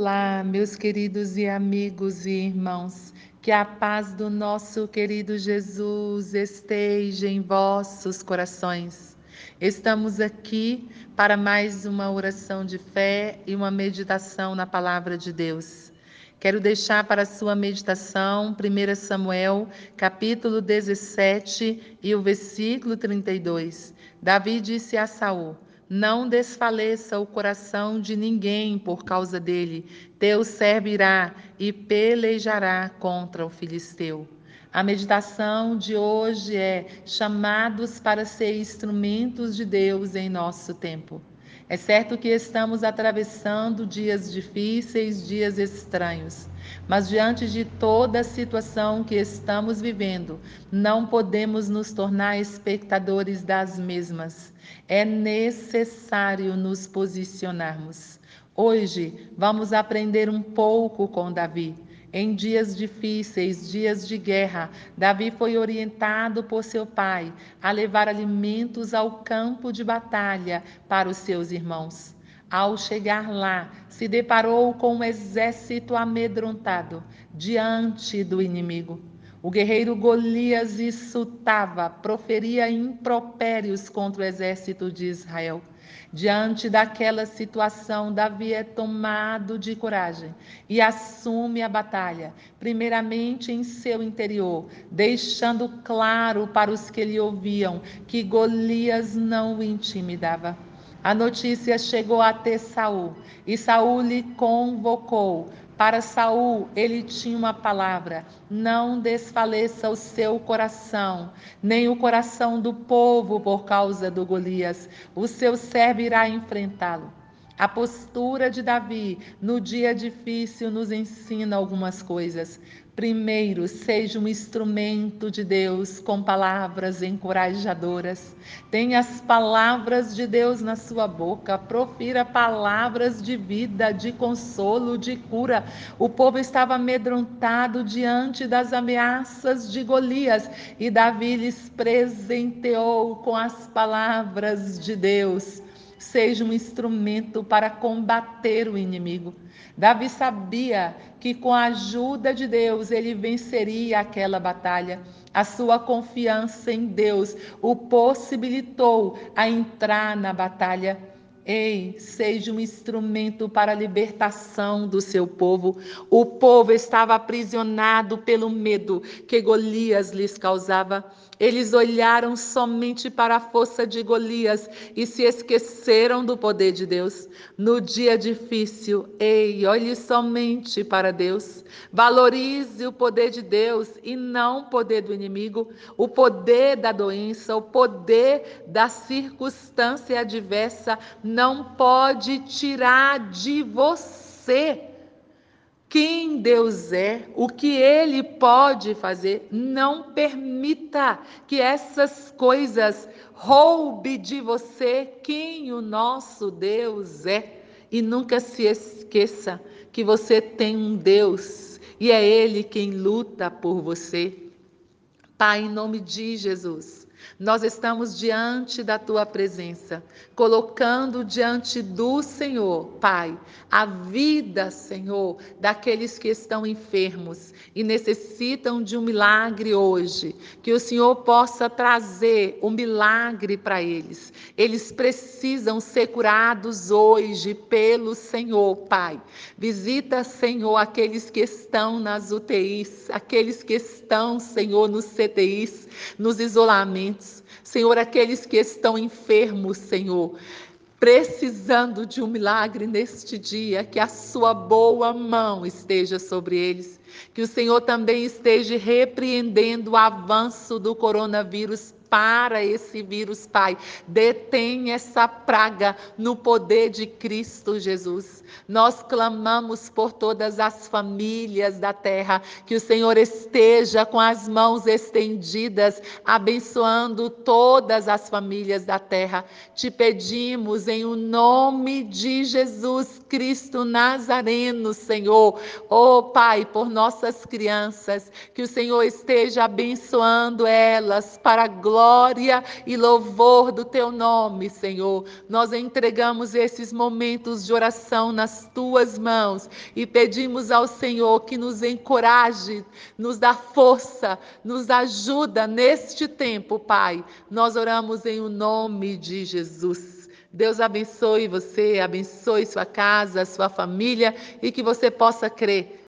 Olá, meus queridos e amigos e irmãos, que a paz do nosso querido Jesus esteja em vossos corações. Estamos aqui para mais uma oração de fé e uma meditação na palavra de Deus. Quero deixar para sua meditação 1 Samuel, capítulo 17 e o versículo 32. Davi disse a Saul: não desfaleça o coração de ninguém por causa dele. Deus servirá e pelejará contra o filisteu. A meditação de hoje é chamados para ser instrumentos de Deus em nosso tempo. É certo que estamos atravessando dias difíceis, dias estranhos, mas diante de toda a situação que estamos vivendo, não podemos nos tornar espectadores das mesmas. É necessário nos posicionarmos. Hoje vamos aprender um pouco com Davi. Em dias difíceis, dias de guerra, Davi foi orientado por seu pai a levar alimentos ao campo de batalha para os seus irmãos. Ao chegar lá, se deparou com um exército amedrontado diante do inimigo. O guerreiro Golias insultava, proferia impropérios contra o exército de Israel. Diante daquela situação, Davi é tomado de coragem e assume a batalha, primeiramente em seu interior, deixando claro para os que lhe ouviam que Golias não o intimidava. A notícia chegou até Saul e Saul lhe convocou para Saul, ele tinha uma palavra: não desfaleça o seu coração, nem o coração do povo por causa do Golias. O seu servo irá enfrentá-lo. A postura de Davi no dia difícil nos ensina algumas coisas. Primeiro, seja um instrumento de Deus com palavras encorajadoras. Tenha as palavras de Deus na sua boca. Profira palavras de vida, de consolo, de cura. O povo estava amedrontado diante das ameaças de Golias e Davi lhes presenteou com as palavras de Deus seja um instrumento para combater o inimigo. Davi sabia que com a ajuda de Deus ele venceria aquela batalha. A sua confiança em Deus o possibilitou a entrar na batalha. Ei, seja um instrumento para a libertação do seu povo. O povo estava aprisionado pelo medo que Golias lhes causava. Eles olharam somente para a força de Golias e se esqueceram do poder de Deus. No dia difícil, ei, olhe somente para Deus. Valorize o poder de Deus e não o poder do inimigo, o poder da doença, o poder da circunstância adversa não pode tirar de você quem Deus é, o que Ele pode fazer. Não permita que essas coisas roube de você quem o nosso Deus é. E nunca se esqueça que você tem um Deus e é Ele quem luta por você. Pai, em nome de Jesus. Nós estamos diante da tua presença, colocando diante do Senhor, Pai, a vida, Senhor, daqueles que estão enfermos e necessitam de um milagre hoje. Que o Senhor possa trazer um milagre para eles. Eles precisam ser curados hoje pelo Senhor, Pai. Visita, Senhor, aqueles que estão nas UTIs, aqueles que estão, Senhor, nos CTIs, nos isolamentos. Senhor, aqueles que estão enfermos, Senhor, precisando de um milagre neste dia, que a sua boa mão esteja sobre eles, que o Senhor também esteja repreendendo o avanço do coronavírus para esse vírus, Pai. Detém essa praga no poder de Cristo Jesus. Nós clamamos por todas as famílias da terra, que o Senhor esteja com as mãos estendidas, abençoando todas as famílias da terra. Te pedimos em o nome de Jesus Cristo Nazareno, Senhor. Oh, Pai, por nossas crianças, que o Senhor esteja abençoando elas para a glória glória e louvor do teu nome, Senhor. Nós entregamos esses momentos de oração nas tuas mãos e pedimos ao Senhor que nos encoraje, nos dá força, nos ajuda neste tempo, Pai. Nós oramos em o nome de Jesus. Deus abençoe você, abençoe sua casa, sua família e que você possa crer